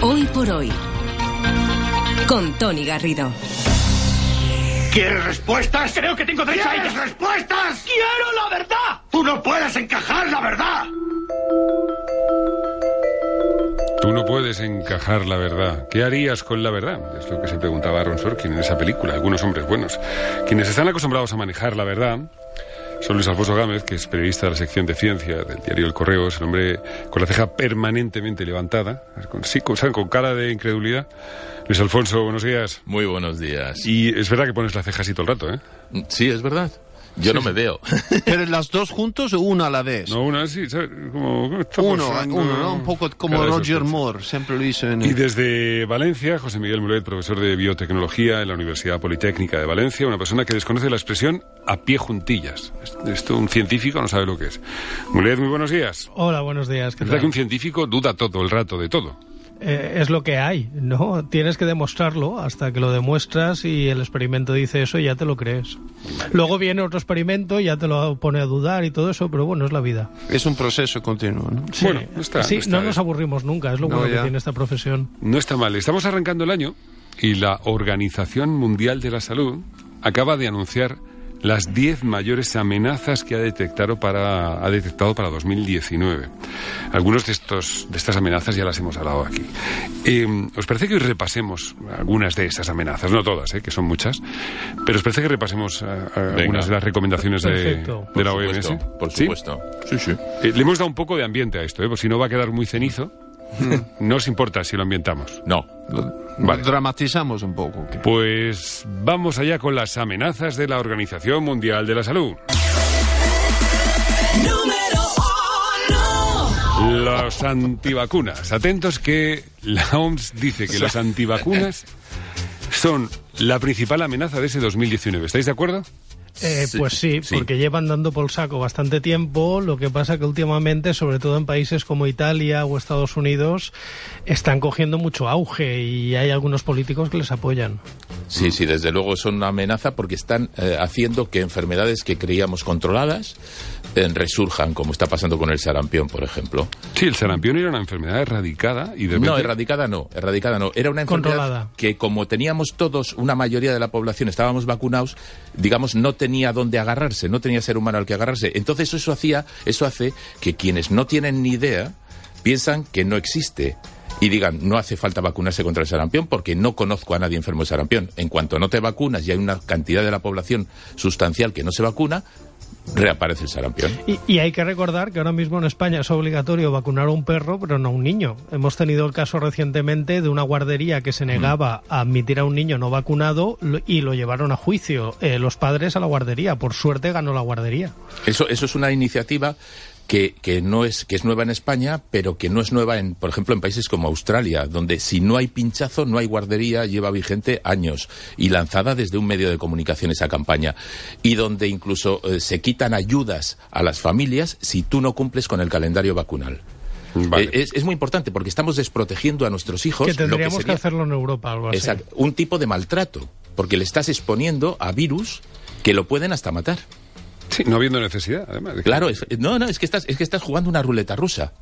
Hoy por hoy. Con Tony Garrido. ¿Quieres respuestas? Creo que tengo derecho a ¿Quieres ellas. respuestas? ¡Quiero la verdad! Tú no puedes encajar la verdad. Tú no puedes encajar la verdad. ¿Qué harías con la verdad? Es lo que se preguntaba Aaron Sorkin en esa película. Algunos hombres buenos. Quienes están acostumbrados a manejar la verdad son Luis Alfonso Gámez, que es periodista de la sección de ciencia del diario El Correo. Es el hombre con la ceja permanentemente levantada, con, sí, con cara de incredulidad. Luis Alfonso, buenos días. Muy buenos días. Y es verdad que pones la ceja así todo el rato, ¿eh? Sí, es verdad. Yo no me veo. ¿Pero las dos juntos o una a la vez? No, una así, ¿sabes? Como, ¿cómo está uno, pasando? uno, ¿no? Un poco como Roger. Moore, siempre lo hizo en... Y desde Valencia, José Miguel Mulet, profesor de biotecnología en la Universidad Politécnica de Valencia, una persona que desconoce la expresión a pie juntillas. Esto un científico no sabe lo que es. Mulet, muy buenos días. Hola, buenos días. ¿qué Es verdad tal? que un científico duda todo el rato de todo. Eh, es lo que hay, ¿no? Tienes que demostrarlo hasta que lo demuestras y el experimento dice eso y ya te lo crees. Luego viene otro experimento y ya te lo pone a dudar y todo eso, pero bueno, es la vida. Es un proceso continuo, ¿no? Sí, Bueno, no está- sí, no está no nos aburrimos nunca, es lo No, bueno que ya. tiene esta profesión. No está mal. Estamos arrancando el año y la Organización Mundial de la Salud acaba de anunciar las 10 mayores amenazas que ha detectado para, ha detectado para 2019. Algunos de, estos, de estas amenazas ya las hemos hablado aquí. Eh, ¿Os parece que hoy repasemos algunas de esas amenazas? No todas, eh, que son muchas, pero ¿os parece que repasemos eh, algunas de las recomendaciones de, Perfecto. de la OMS? supuesto, por ¿Sí? supuesto. Sí, sí. Eh, le hemos dado un poco de ambiente a esto, ¿eh? pues si no va a quedar muy cenizo. No os importa si lo ambientamos. No. Vale. Dramatizamos un poco. ¿qué? Pues vamos allá con las amenazas de la Organización Mundial de la Salud. Los antivacunas. Atentos que la OMS dice que los antivacunas son la principal amenaza de ese 2019. ¿Estáis de acuerdo? Eh, Sí, pues sí, sí. porque llevan dando por saco bastante tiempo. Lo que pasa que últimamente, sobre todo en países como Italia o Estados Unidos, están cogiendo mucho auge y hay algunos políticos que les apoyan. Sí, sí, desde luego son una amenaza porque están eh, haciendo que enfermedades que creíamos controladas eh, resurjan, como está pasando con el sarampión, por ejemplo. Sí, el sarampión era una enfermedad erradicada y de No, repente- erradicada no, erradicada no. Era una enfermedad Controlada. que como teníamos todos, una mayoría de la población estábamos vacunados, digamos, no tenía dónde agarrarse, no tenía ser humano al que agarrarse. Entonces eso hacía, eso hace que quienes no tienen ni idea piensan que no existe. Y digan, no hace falta vacunarse contra el sarampión porque no conozco a nadie enfermo de sarampión. En cuanto no te vacunas y hay una cantidad de la población sustancial que no se vacuna, reaparece el sarampión. Y, y hay que recordar que ahora mismo en España es obligatorio vacunar a un perro, pero no a un niño. Hemos tenido el caso recientemente de una guardería que se negaba a admitir a un niño no vacunado y lo llevaron a juicio eh, los padres a la guardería. Por suerte ganó la guardería. Eso, eso es una iniciativa que, que no es que es nueva en España, pero que no es nueva en, por ejemplo, en países como Australia, donde si no hay pinchazo, no hay guardería, lleva vigente años y lanzada desde un medio de comunicación esa campaña y donde incluso eh, se quitan ayudas a las familias si tú no cumples con el calendario vacunal. Vale. Eh, es, es muy importante porque estamos desprotegiendo a nuestros hijos. Que lo tendríamos que, sería- hacerlo en Europa, algo así. Exacto, un tipo de maltrato, porque le estás exponiendo a virus que lo pueden hasta matar. Sí, no habiendo necesidad, además. de que- Claro, es- no, no, es que estás, es que estás jugando una ruleta rusa.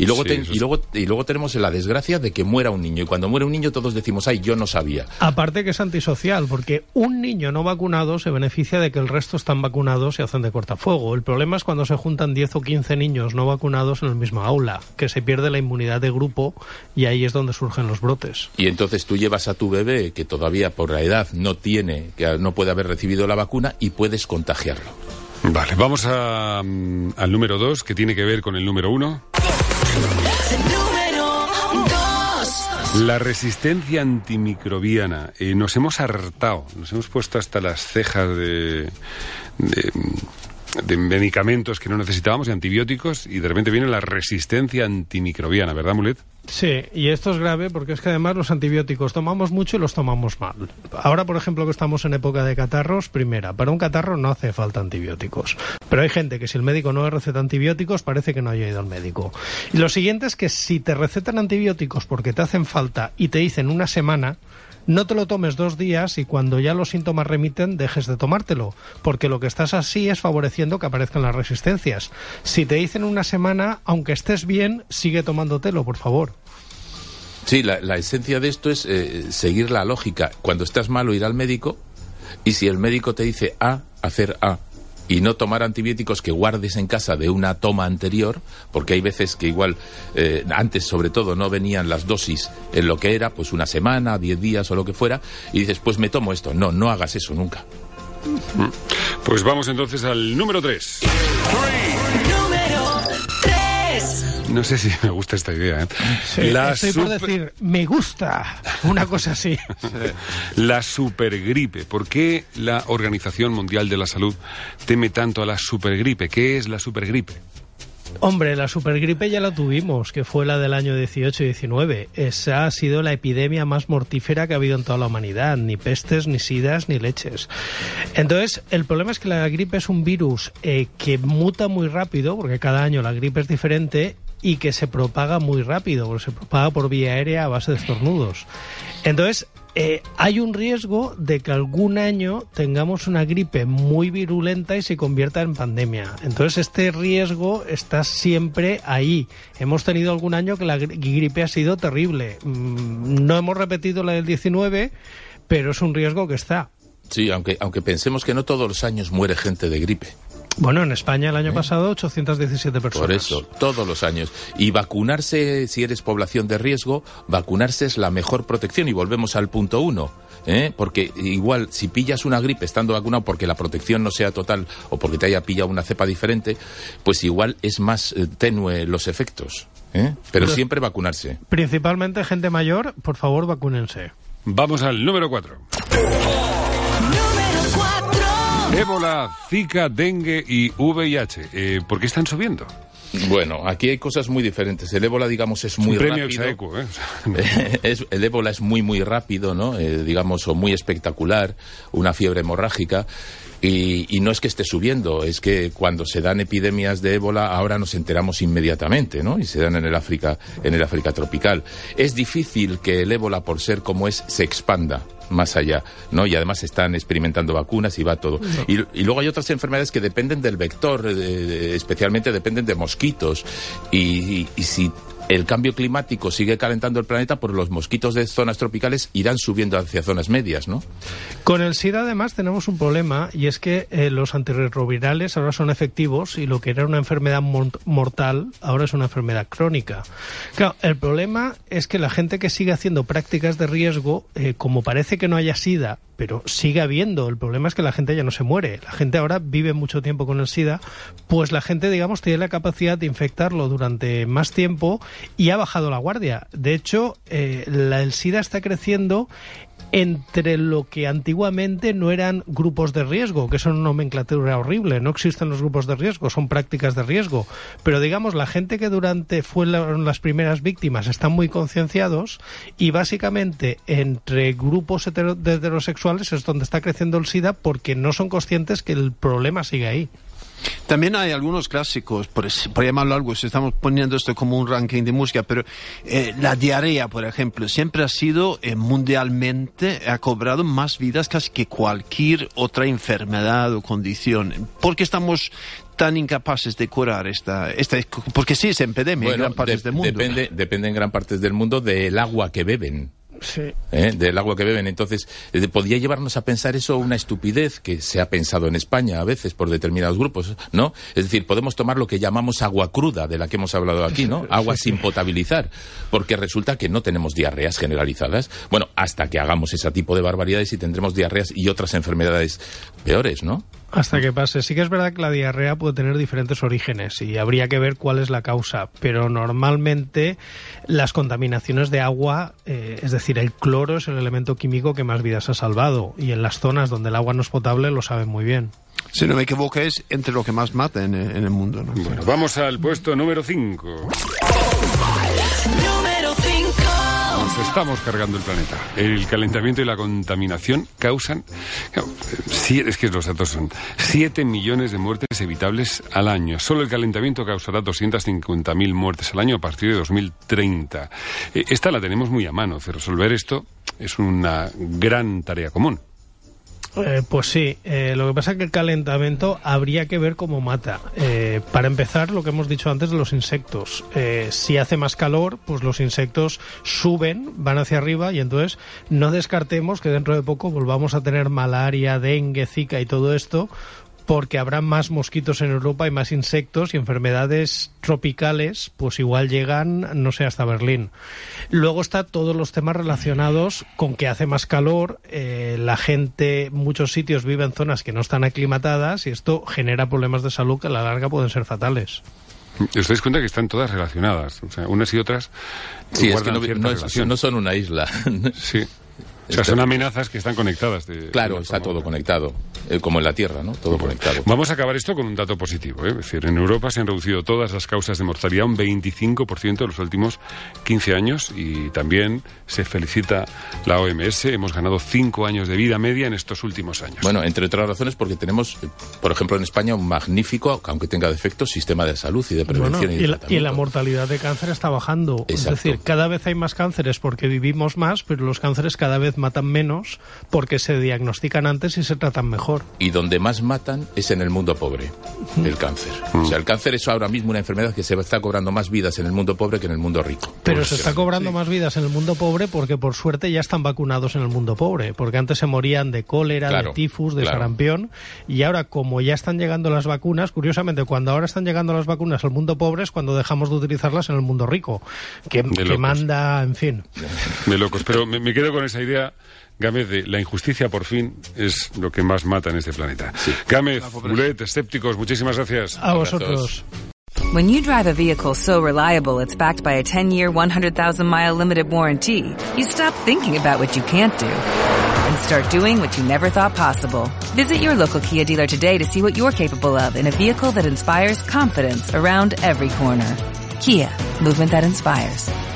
Y luego, Sí, ten- y, luego, y luego tenemos la desgracia de que muera un niño. Y cuando muere un niño todos decimos, ay, yo no sabía. Aparte que es antisocial, porque un niño no vacunado se beneficia de que el resto están vacunados y hacen de cortafuego. El problema es cuando se juntan 10 o 15 niños no vacunados en el mismo aula, que se pierde la inmunidad de grupo y ahí es donde surgen los brotes. Y entonces tú llevas a tu bebé, que todavía por la edad no tiene, que no puede haber recibido la vacuna, y puedes contagiarlo. Vale, vamos a, mm, al número dos, que tiene que ver con el número uno. La resistencia antimicrobiana. Eh, nos hemos hartado, nos hemos puesto hasta las cejas de, de, de medicamentos que no necesitábamos, de antibióticos, y de repente viene la resistencia antimicrobiana, ¿verdad, Mulet? Sí, y esto es grave porque es que además los antibióticos tomamos mucho y los tomamos mal. Ahora, por ejemplo, que estamos en época de catarros, primera, para un catarro no hace falta antibióticos. Pero hay gente que si el médico no receta antibióticos, parece que no haya ido al médico. Y lo siguiente es que si te recetan antibióticos porque te hacen falta y te dicen una semana, no te lo tomes dos días y cuando ya los síntomas remiten dejes de tomártelo, porque lo que estás así es favoreciendo que aparezcan las resistencias. Si te dicen una semana, aunque estés bien, sigue tomándotelo, por favor. Sí, la, esencia de esto es eh, seguir la lógica. Cuando estás malo, ir al médico y si el médico te dice A, hacer A. Y no tomar antibióticos que guardes en casa de una toma anterior, porque hay veces que igual, eh, antes sobre todo, no venían las dosis en lo que era, pues una semana, diez días o lo que fuera, y dices, pues me tomo esto. No, no hagas eso nunca. Pues vamos entonces al número 3. Número 3. No sé si me gusta esta idea. ¿eh? Sí, estoy por decir, me gusta, una cosa así. La supergripe. ¿Por qué la Organización Mundial de la Salud teme tanto a la supergripe? ¿Qué es la supergripe? Hombre, la supergripe ya la tuvimos, que fue la del año 18 y 19. Esa ha sido la epidemia más mortífera que ha habido en toda la humanidad. Ni pestes, ni sidas, ni leches. Entonces, el problema es que la gripe es un virus eh, que muta muy rápido, porque cada año la gripe es diferente, y que se propaga muy rápido, porque se propaga por vía aérea a base de estornudos. Entonces, eh, hay un riesgo de que algún año tengamos una gripe muy virulenta y se convierta en pandemia. Entonces este riesgo está siempre ahí. Hemos tenido algún año que la gri- gripe ha sido terrible. Mm, No hemos repetido la del 19, pero es un riesgo que está. Sí, aunque, aunque pensemos que no todos los años muere gente de gripe. Bueno, en España el año pasado 817 personas. Por eso, todos los años. Y vacunarse, si eres población de riesgo, vacunarse es la mejor protección. Y volvemos al punto uno. ¿eh? Porque igual, si pillas una gripe estando vacunado porque la protección no sea total o porque te haya pillado una cepa diferente, pues igual es más eh, tenue los efectos. ¿eh? Pero siempre vacunarse. Principalmente gente mayor, por favor, vacúnense. Vamos al número 4. Número 4. Ébola, Zika, dengue y VIH. Eh, ¿Por qué están subiendo? Bueno, aquí hay cosas muy diferentes. El ébola, digamos, es muy premio rápido. ¿eh? Es, el ébola es muy, muy rápido, ¿no? Eh, digamos, o muy espectacular, una fiebre hemorrágica. Y, y no es que esté subiendo, es que cuando se dan epidemias de ébola ahora nos enteramos inmediatamente, ¿no? Y se dan en el África, en el África tropical. Es difícil que el ébola, por ser como es, se expanda más allá, ¿no? Y además están experimentando vacunas y va todo. Y, y luego hay otras enfermedades que dependen del vector, eh, especialmente dependen de mosquitos. Y, y- y si el cambio climático sigue calentando el planeta, pues los mosquitos de zonas tropicales irán subiendo hacia zonas medias, ¿no? Con el SIDA además tenemos un problema y es que eh, los antirretrovirales ahora son efectivos y lo que era una enfermedad mor- mortal ahora es una enfermedad crónica. Claro, el problema es que la gente que sigue haciendo prácticas de riesgo, eh, como parece que no haya SIDA, pero sigue habiendo, el problema es que la gente ya no se muere. La gente ahora vive mucho tiempo con el SIDA, pues la gente, digamos, tiene la capacidad de infectarlo durante más tiempo y ha bajado la guardia. De hecho, eh, la- el SIDA está creciendo entre lo que antiguamente no eran grupos de riesgo, que es una nomenclatura horrible, no existen los grupos de riesgo, son prácticas de riesgo, pero digamos la gente que durante fueron las primeras víctimas están muy concienciados y básicamente entre grupos hetero- heterosexuales es donde está creciendo el SIDA porque no son conscientes que el problema sigue ahí. También hay algunos clásicos, por, por llamarlo algo, si estamos poniendo esto como un ranking de música, pero eh, la diarrea, por ejemplo, siempre ha sido eh, mundialmente, ha cobrado más vidas casi que cualquier otra enfermedad o condición. ¿Por qué estamos tan incapaces de curar esta, esta porque sí es epidemia en gran partes de- del mundo. Depende, depende en gran partes del mundo del agua que beben. Sí. ¿eh? del agua que beben. Entonces, eh, podría llevarnos a pensar eso una estupidez que se ha pensado en España a veces por determinados grupos, ¿no? Es decir, podemos tomar lo que llamamos agua cruda, de la que hemos hablado aquí, ¿no? Agua sin potabilizar, porque resulta que no tenemos diarreas generalizadas. Bueno, hasta que hagamos ese tipo de barbaridades y tendremos diarreas y otras enfermedades peores, ¿no? Hasta que pase. Sí que es verdad que la diarrea puede tener diferentes orígenes y habría que ver cuál es la causa, pero normalmente las contaminaciones de agua, eh, es decir, el cloro es el elemento químico que más vidas ha salvado y en las zonas donde el agua no es potable lo saben muy bien. Si no me equivoco, es entre lo que más mata en, en el mundo. ¿no? Bueno, vamos al puesto número 5. Número 5. estamos cargando el planeta. El calentamiento y la contaminación causan, es que los datos son 7 millones de muertes evitables al año. Solo el calentamiento causará 250.000 muertes al año a partir de 2030. Eh, esta la tenemos muy a mano. Resolver esto es una gran tarea común. Eh, pues sí, eh, lo que pasa es que el calentamiento habría que ver cómo mata. Eh, para empezar, lo que hemos dicho antes de los insectos. si hace más calor, pues los insectos suben, van hacia arriba y entonces no descartemos que dentro de poco volvamos a tener malaria, dengue, zika y todo esto porque habrá más mosquitos en Europa y más insectos y enfermedades tropicales, pues igual llegan, no sé, hasta Berlín. Luego está todos los temas relacionados con que hace más calor, eh, la gente, muchos sitios vive en zonas que no están aclimatadas y esto genera problemas de salud que a la larga pueden ser fatales. ¿Os dais cuenta que están todas relacionadas? O sea, unas y otras. Sí, es que no, no son una isla. sí. O sea, son amenazas que están conectadas. claro, está todo conectado, eh, como en la Tierra, ¿no? Todo conectado. Vamos a acabar esto con un dato positivo. ¿eh? Es decir, en Europa se han reducido todas las causas de mortalidad un 25% en los últimos 15 años y también se felicita la OMS. Hemos ganado 5 años de vida media en estos últimos años. Bueno, entre otras razones porque tenemos, eh, por ejemplo, en España un magnífico, aunque tenga defectos, sistema de salud y de prevención y, y, y, la, mortalidad de cáncer está bajando. Es decir, cada vez hay más cánceres porque vivimos más, pero los cánceres cada vez matan menos porque se diagnostican antes y se tratan mejor. Y donde más matan es en el mundo pobre, el cáncer. O sea, el cáncer es ahora mismo una enfermedad que se está cobrando más vidas en el mundo pobre que en el mundo rico. Pero se está cobrando más vidas en el mundo pobre porque por suerte ya están vacunados en el mundo pobre, porque antes se morían de cólera, de tifus, de sarampión, y ahora como ya están llegando las vacunas, curiosamente cuando ahora están llegando las vacunas al mundo pobre es cuando dejamos de utilizarlas en el mundo rico, que, manda, en fin. De locos, pero me quedo con esa idea Gámez, de la injusticia por fin es lo que más mata en este planeta. Sí. Gámez, Bulet, escépticos, muchísimas gracias. A vosotros. When you drive a vehicle so reliable it's backed by a 10-year, 100,000-mile limited warranty, you stop thinking about what you can't do and start doing what you never thought possible. Visit your local Kia dealer today to see what you're capable of in a vehicle that inspires confidence around every corner. Kia, movement that inspires.